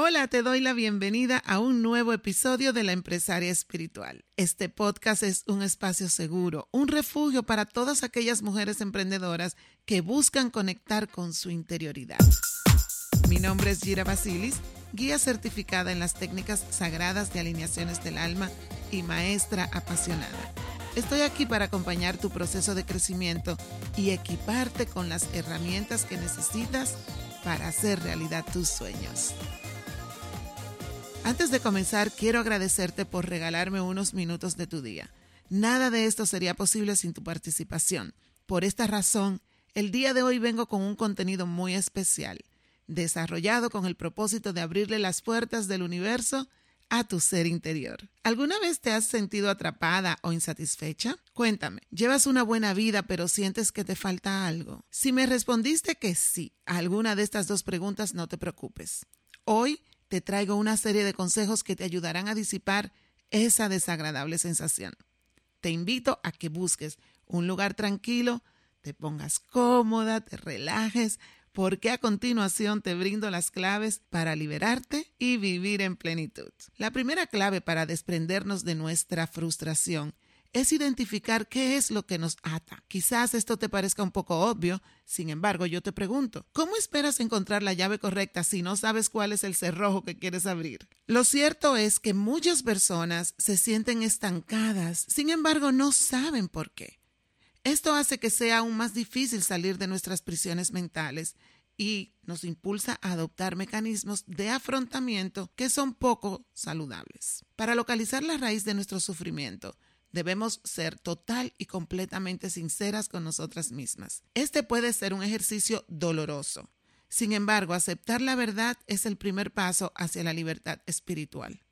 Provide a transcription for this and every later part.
Hola, te doy la bienvenida a un nuevo episodio de La Empresaria Espiritual. Este podcast es un espacio seguro, un refugio para todas aquellas mujeres emprendedoras que buscan conectar con su interioridad. Mi nombre es Gira Basilis, guía certificada en las técnicas sagradas de alineaciones del alma y maestra apasionada. Estoy aquí para acompañar tu proceso de crecimiento y equiparte con las herramientas que necesitas para hacer realidad tus sueños. Antes de comenzar, quiero agradecerte por regalarme unos minutos de tu día. Nada de esto sería posible sin tu participación. Por esta razón, el día de hoy vengo con un contenido muy especial, desarrollado con el propósito de abrirle las puertas del universo a tu ser interior. ¿Alguna vez te has sentido atrapada o insatisfecha? Cuéntame, ¿llevas una buena vida pero sientes que te falta algo? Si me respondiste que sí a alguna de estas dos preguntas, no te preocupes. Hoy te traigo una serie de consejos que te ayudarán a disipar esa desagradable sensación. Te invito a que busques un lugar tranquilo, te pongas cómoda, te relajes, porque a continuación te brindo las claves para liberarte y vivir en plenitud. La primera clave para desprendernos de nuestra frustración es identificar qué es lo que nos ata. Quizás esto te parezca un poco obvio, sin embargo yo te pregunto, ¿cómo esperas encontrar la llave correcta si no sabes cuál es el cerrojo que quieres abrir? Lo cierto es que muchas personas se sienten estancadas, sin embargo no saben por qué. Esto hace que sea aún más difícil salir de nuestras prisiones mentales y nos impulsa a adoptar mecanismos de afrontamiento que son poco saludables. Para localizar la raíz de nuestro sufrimiento, Debemos ser total y completamente sinceras con nosotras mismas. Este puede ser un ejercicio doloroso. Sin embargo, aceptar la verdad es el primer paso hacia la libertad espiritual.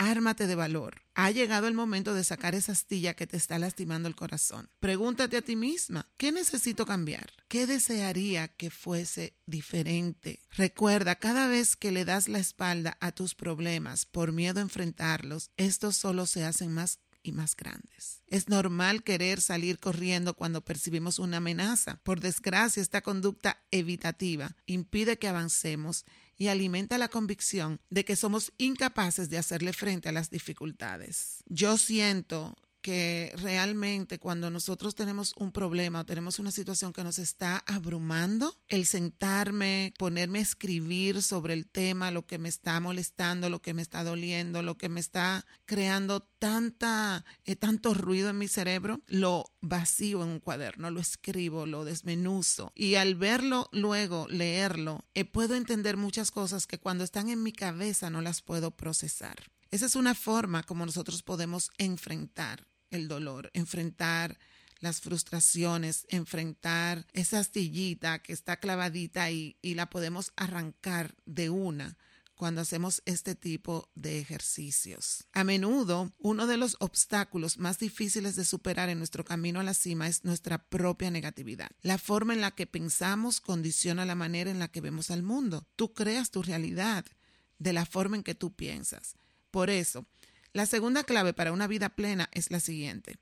Ármate de valor. Ha llegado el momento de sacar esa astilla que te está lastimando el corazón. Pregúntate a ti misma, ¿qué necesito cambiar? ¿Qué desearía que fuese diferente? Recuerda, cada vez que le das la espalda a tus problemas por miedo a enfrentarlos, estos solo se hacen más más grandes. Es normal querer salir corriendo cuando percibimos una amenaza. Por desgracia, esta conducta evitativa impide que avancemos y alimenta la convicción de que somos incapaces de hacerle frente a las dificultades. Yo siento que realmente cuando nosotros tenemos un problema o tenemos una situación que nos está abrumando, el sentarme, ponerme a escribir sobre el tema, lo que me está molestando, lo que me está doliendo, lo que me está creando tanta, eh, tanto ruido en mi cerebro, lo vacío en un cuaderno, lo escribo, lo desmenuzo y al verlo luego, leerlo, eh, puedo entender muchas cosas que cuando están en mi cabeza no las puedo procesar. Esa es una forma como nosotros podemos enfrentar el dolor, enfrentar las frustraciones, enfrentar esa astillita que está clavadita y, y la podemos arrancar de una cuando hacemos este tipo de ejercicios. A menudo, uno de los obstáculos más difíciles de superar en nuestro camino a la cima es nuestra propia negatividad. La forma en la que pensamos condiciona la manera en la que vemos al mundo. Tú creas tu realidad de la forma en que tú piensas. Por eso, la segunda clave para una vida plena es la siguiente.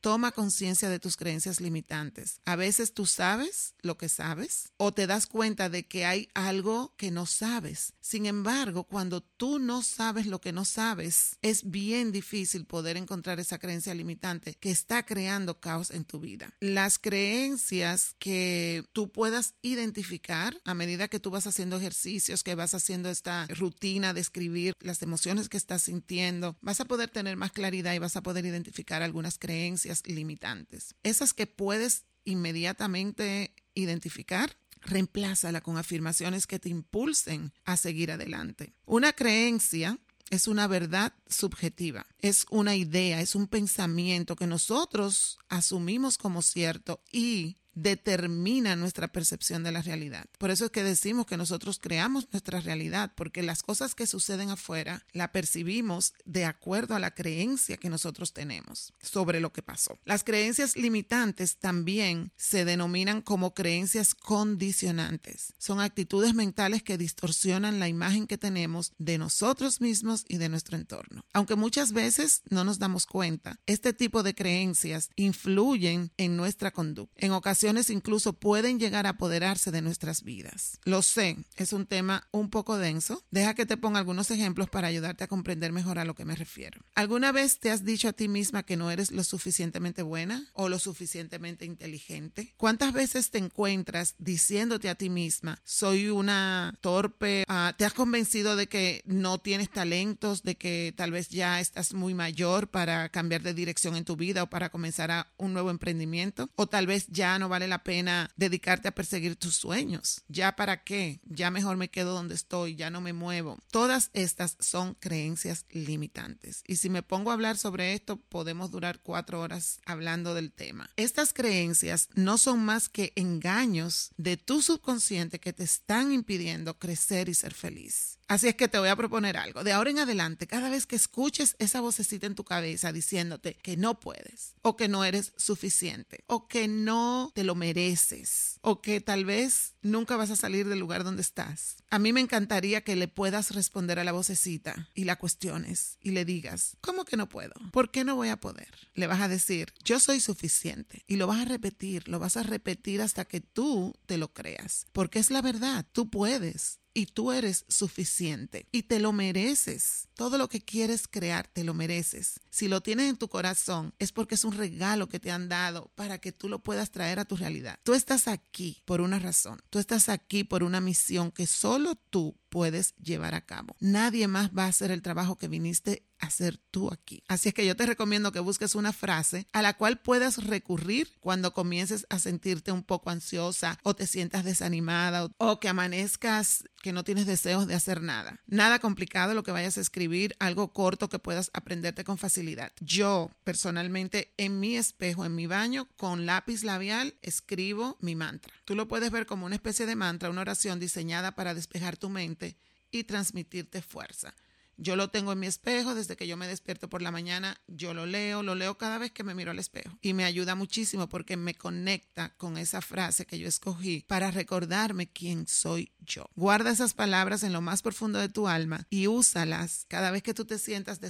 Toma conciencia de tus creencias limitantes. A veces tú sabes lo que sabes o te das cuenta de que hay algo que no sabes. Sin embargo, cuando tú no sabes lo que no sabes, es bien difícil poder encontrar esa creencia limitante que está creando caos en tu vida. Las creencias que tú puedas identificar a medida que tú vas haciendo ejercicios, que vas haciendo esta rutina de escribir las emociones que estás sintiendo, vas a poder tener más claridad y vas a poder identificar algunas creencias limitantes. Esas que puedes inmediatamente identificar, reemplázala con afirmaciones que te impulsen a seguir adelante. Una creencia es una verdad subjetiva, es una idea, es un pensamiento que nosotros asumimos como cierto y determina nuestra percepción de la realidad. Por eso es que decimos que nosotros creamos nuestra realidad, porque las cosas que suceden afuera la percibimos de acuerdo a la creencia que nosotros tenemos sobre lo que pasó. Las creencias limitantes también se denominan como creencias condicionantes. Son actitudes mentales que distorsionan la imagen que tenemos de nosotros mismos y de nuestro entorno. Aunque muchas veces no nos damos cuenta, este tipo de creencias influyen en nuestra conducta. En ocasiones incluso pueden llegar a apoderarse de nuestras vidas. Lo sé, es un tema un poco denso. Deja que te ponga algunos ejemplos para ayudarte a comprender mejor a lo que me refiero. ¿Alguna vez te has dicho a ti misma que no eres lo suficientemente buena o lo suficientemente inteligente? ¿Cuántas veces te encuentras diciéndote a ti misma, soy una torpe? Ah, ¿Te has convencido de que no tienes talentos, de que tal vez ya estás muy mayor para cambiar de dirección en tu vida o para comenzar a un nuevo emprendimiento? ¿O tal vez ya no vale la pena dedicarte a perseguir tus sueños? ¿Ya para qué? Ya mejor me quedo donde estoy, ya no me muevo. Todas estas son creencias limitantes. Y si me pongo a hablar sobre esto, podemos durar cuatro horas hablando del tema. Estas creencias no son más que engaños de tu subconsciente que te están impidiendo crecer y ser feliz. Así es que te voy a proponer algo. De ahora en adelante, cada vez que escuches esa vocecita en tu cabeza diciéndote que no puedes, o que no eres suficiente, o que no te lo mereces, o que tal vez nunca vas a salir del lugar donde estás, a mí me encantaría que le puedas responder a la vocecita y la cuestiones y le digas, ¿cómo que no puedo? ¿Por qué no voy a poder? Le vas a decir, yo soy suficiente. Y lo vas a repetir, lo vas a repetir hasta que tú te lo creas. Porque es la verdad, tú puedes y tú eres suficiente y te lo mereces. Todo lo que quieres crear, te lo mereces. Si lo tienes en tu corazón, es porque es un regalo que te han dado para que tú lo puedas traer a tu realidad. Tú estás aquí por una razón. Tú estás aquí por una misión que solo tú puedes llevar a cabo. Nadie más va a hacer el trabajo que viniste a hacer tú aquí. Así es que yo te recomiendo que busques una frase a la cual puedas recurrir cuando comiences a sentirte un poco ansiosa o te sientas desanimada o que amanezcas que no tienes deseos de hacer nada. Nada complicado lo que vayas a escribir, algo corto que puedas aprenderte con facilidad. Yo personalmente en mi espejo, en mi baño, con lápiz labial, escribo mi mantra. Tú lo puedes ver como una especie de mantra, una oración diseñada para despejar tu mente y transmitirte fuerza. Yo lo tengo en mi espejo desde que yo me despierto por la mañana, yo lo leo, lo leo cada vez que me miro al espejo y me ayuda muchísimo porque me conecta con esa frase que yo escogí para recordarme quién soy yo. Guarda esas palabras en lo más profundo de tu alma y úsalas cada vez que tú te sientas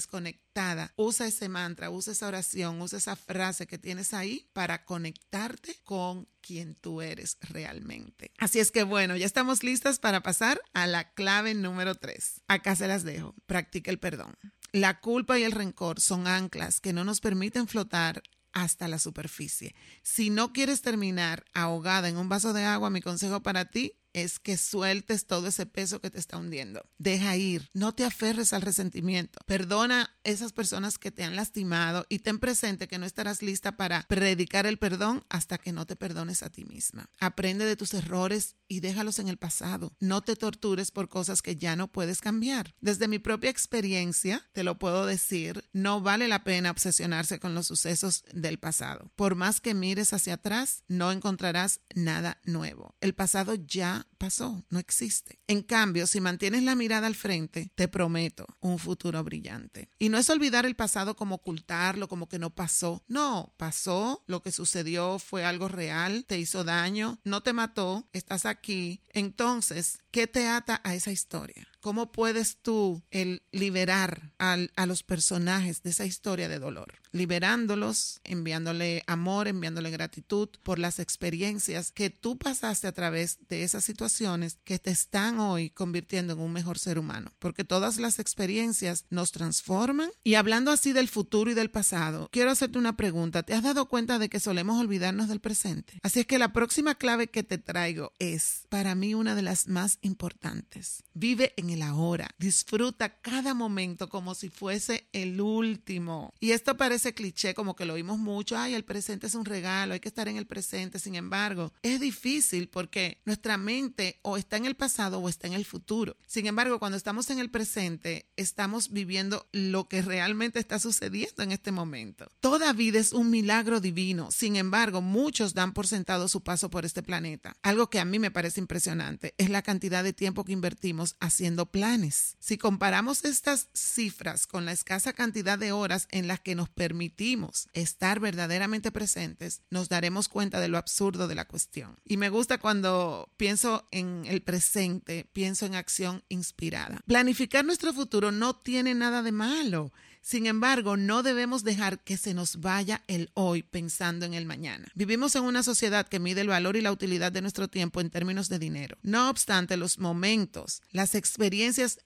Usa ese mantra, usa esa oración, usa esa frase que tienes ahí para conectarte con quien tú eres realmente. Así es que bueno, ya estamos listas para pasar a la clave número 3. Acá se las dejo. Practica el perdón. La culpa y el rencor son anclas que no nos permiten flotar hasta la superficie. Si no quieres terminar ahogada en un vaso de agua, mi consejo para ti es que sueltes todo ese peso que te está hundiendo. Deja ir, no te aferres al resentimiento. Perdona esas personas que te han lastimado y ten presente que no estarás lista para predicar el perdón hasta que no te perdones a ti misma. Aprende de tus errores y déjalos en el pasado. No te tortures por cosas que ya no puedes cambiar. Desde mi propia experiencia, te lo puedo decir, no vale la pena obsesionarse con los sucesos del pasado. Por más que mires hacia atrás, no encontrarás nada nuevo. El pasado ya pasó, no existe. En cambio, si mantienes la mirada al frente, te prometo un futuro brillante. Y no es olvidar el pasado como ocultarlo, como que no pasó. No, pasó, lo que sucedió fue algo real, te hizo daño, no te mató, estás aquí. Entonces, ¿qué te ata a esa historia? ¿Cómo puedes tú el liberar al, a los personajes de esa historia de dolor? Liberándolos, enviándole amor, enviándole gratitud por las experiencias que tú pasaste a través de esas situaciones que te están hoy convirtiendo en un mejor ser humano. Porque todas las experiencias nos transforman. Y hablando así del futuro y del pasado, quiero hacerte una pregunta. ¿Te has dado cuenta de que solemos olvidarnos del presente? Así es que la próxima clave que te traigo es para mí una de las más importantes. Vive en el ahora. Disfruta cada momento como si fuese el último. Y esto parece cliché, como que lo oímos mucho. Ay, el presente es un regalo, hay que estar en el presente. Sin embargo, es difícil porque nuestra mente o está en el pasado o está en el futuro. Sin embargo, cuando estamos en el presente, estamos viviendo lo que realmente está sucediendo en este momento. Toda vida es un milagro divino. Sin embargo, muchos dan por sentado su paso por este planeta. Algo que a mí me parece impresionante es la cantidad de tiempo que invertimos haciendo planes. Si comparamos estas cifras con la escasa cantidad de horas en las que nos permitimos estar verdaderamente presentes, nos daremos cuenta de lo absurdo de la cuestión. Y me gusta cuando pienso en el presente, pienso en acción inspirada. Planificar nuestro futuro no tiene nada de malo. Sin embargo, no debemos dejar que se nos vaya el hoy pensando en el mañana. Vivimos en una sociedad que mide el valor y la utilidad de nuestro tiempo en términos de dinero. No obstante, los momentos, las experiencias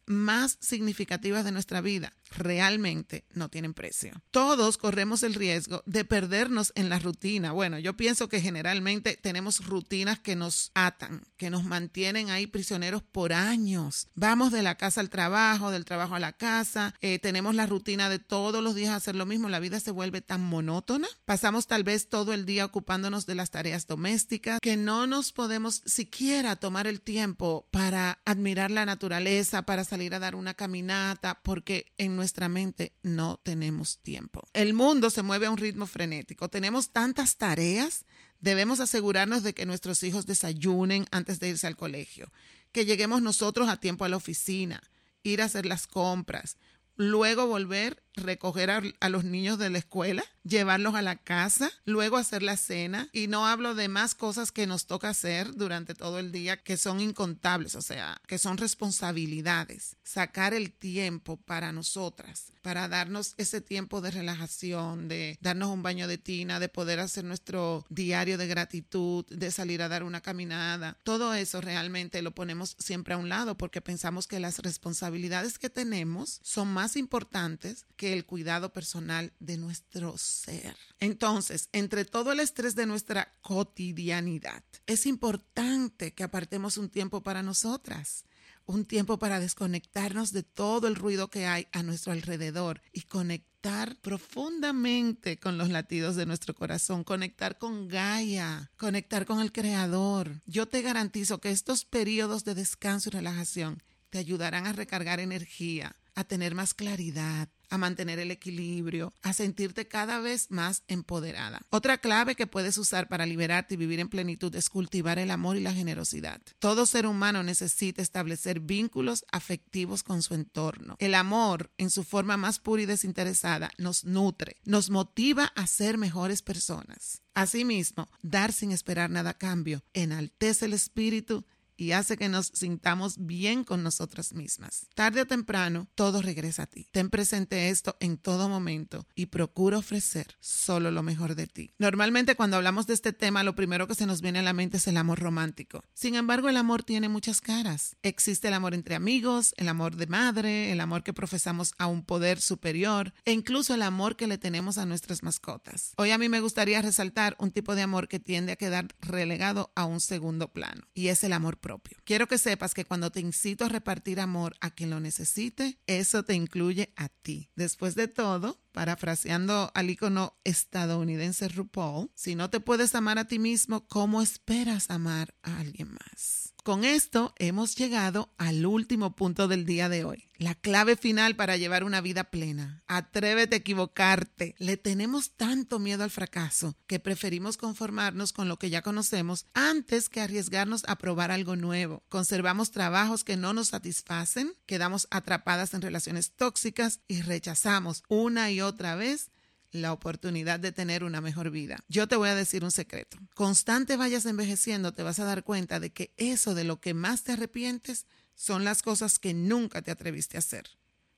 más significativas de nuestra vida realmente no tienen precio. Todos corremos el riesgo de perdernos en la rutina. Bueno, yo pienso que generalmente tenemos rutinas que nos atan, que nos mantienen ahí prisioneros por años. Vamos de la casa al trabajo, del trabajo a la casa, eh, tenemos la rutina de todos los días hacer lo mismo, la vida se vuelve tan monótona. Pasamos tal vez todo el día ocupándonos de las tareas domésticas que no nos podemos siquiera tomar el tiempo para admirar la naturaleza, para salir a dar una caminata, porque en nuestra mente no tenemos tiempo. El mundo se mueve a un ritmo frenético. Tenemos tantas tareas. Debemos asegurarnos de que nuestros hijos desayunen antes de irse al colegio, que lleguemos nosotros a tiempo a la oficina, ir a hacer las compras, luego volver recoger a, los niños de la escuela, llevarlos a la casa, luego hacer la cena y no hablo de más cosas que nos toca hacer durante todo el día que son incontables, o sea, que son responsabilidades. Sacar el tiempo para nosotras, para darnos ese tiempo de relajación, de darnos un baño de tina, de poder hacer nuestro diario de gratitud, de salir a dar una caminada. Todo eso realmente lo ponemos siempre a un lado porque pensamos que las responsabilidades que tenemos son más importantes que el cuidado personal de nuestro ser. Entonces, entre todo el estrés de nuestra cotidianidad, es importante que apartemos un tiempo para nosotras un tiempo para desconectarnos de todo el ruido que hay a nuestro alrededor y conectar profundamente con los latidos de nuestro corazón, conectar con Gaia, conectar con el Creador. Yo te garantizo que estos periodos de descanso y relajación te ayudarán a recargar energía, a tener más claridad, a mantener el equilibrio, a sentirte cada vez más empoderada. Otra clave que puedes usar para liberarte y vivir en plenitud es cultivar el amor y la generosidad. Todo ser humano necesita establecer vínculos afectivos con su entorno. El amor, en su forma más pura y desinteresada, nos nutre, nos motiva a ser mejores personas. Asimismo, dar sin esperar nada a cambio enaltece el espíritu y hace que nos sintamos bien con nosotras mismas. Tarde o temprano, todo regresa a ti. Ten presente esto en todo momento y procura ofrecer solo lo mejor de ti. Normalmente cuando hablamos de este tema, lo primero que se nos viene a la mente es el amor romántico. Sin embargo, el amor tiene muchas caras. Existe el amor entre amigos, el amor de madre, el amor que profesamos a un poder superior e incluso el amor que le tenemos a nuestras mascotas. Hoy a mí me gustaría resaltar un tipo de amor que tiende a quedar relegado a un segundo plano y es el amor propio. Quiero que sepas que cuando te incito a repartir amor a quien lo necesite, eso te incluye a ti. Después de todo, parafraseando al icono estadounidense RuPaul, si no te puedes amar a ti mismo, ¿cómo esperas amar a alguien más? Con esto hemos llegado al último punto del día de hoy, la clave final para llevar una vida plena. Atrévete a equivocarte. Le tenemos tanto miedo al fracaso que preferimos conformarnos con lo que ya conocemos antes que arriesgarnos a probar algo nuevo. Conservamos trabajos que no nos satisfacen, quedamos atrapadas en relaciones tóxicas y rechazamos una otra vez la oportunidad de tener una mejor vida. Yo te voy a decir un secreto. Constante vayas envejeciendo, te vas a dar cuenta de que eso de lo que más te arrepientes son las cosas que nunca te atreviste a hacer.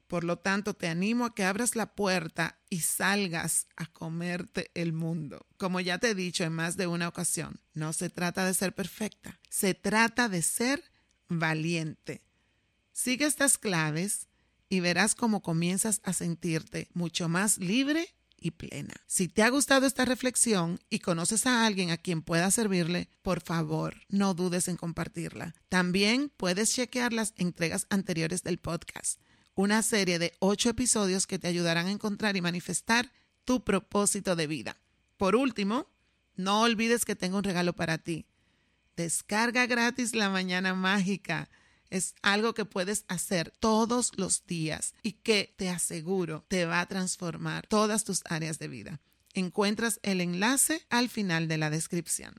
Por lo tanto, te animo a que abras la puerta y salgas a comerte el mundo. Como ya te he dicho en más de una ocasión, no se trata de ser perfecta, se trata de ser valiente. Sigue estas claves y verás cómo comienzas a sentirte mucho más libre y plena. Si te ha gustado esta reflexión y conoces a alguien a quien pueda servirle, por favor, no dudes en compartirla. También puedes chequear las entregas anteriores del podcast, una serie de ocho episodios que te ayudarán a encontrar y manifestar tu propósito de vida. Por último, no olvides que tengo un regalo para ti. Descarga gratis la mañana mágica. Es algo que puedes hacer todos los días y que te aseguro te va a transformar todas tus áreas de vida. Encuentras el enlace al final de la descripción.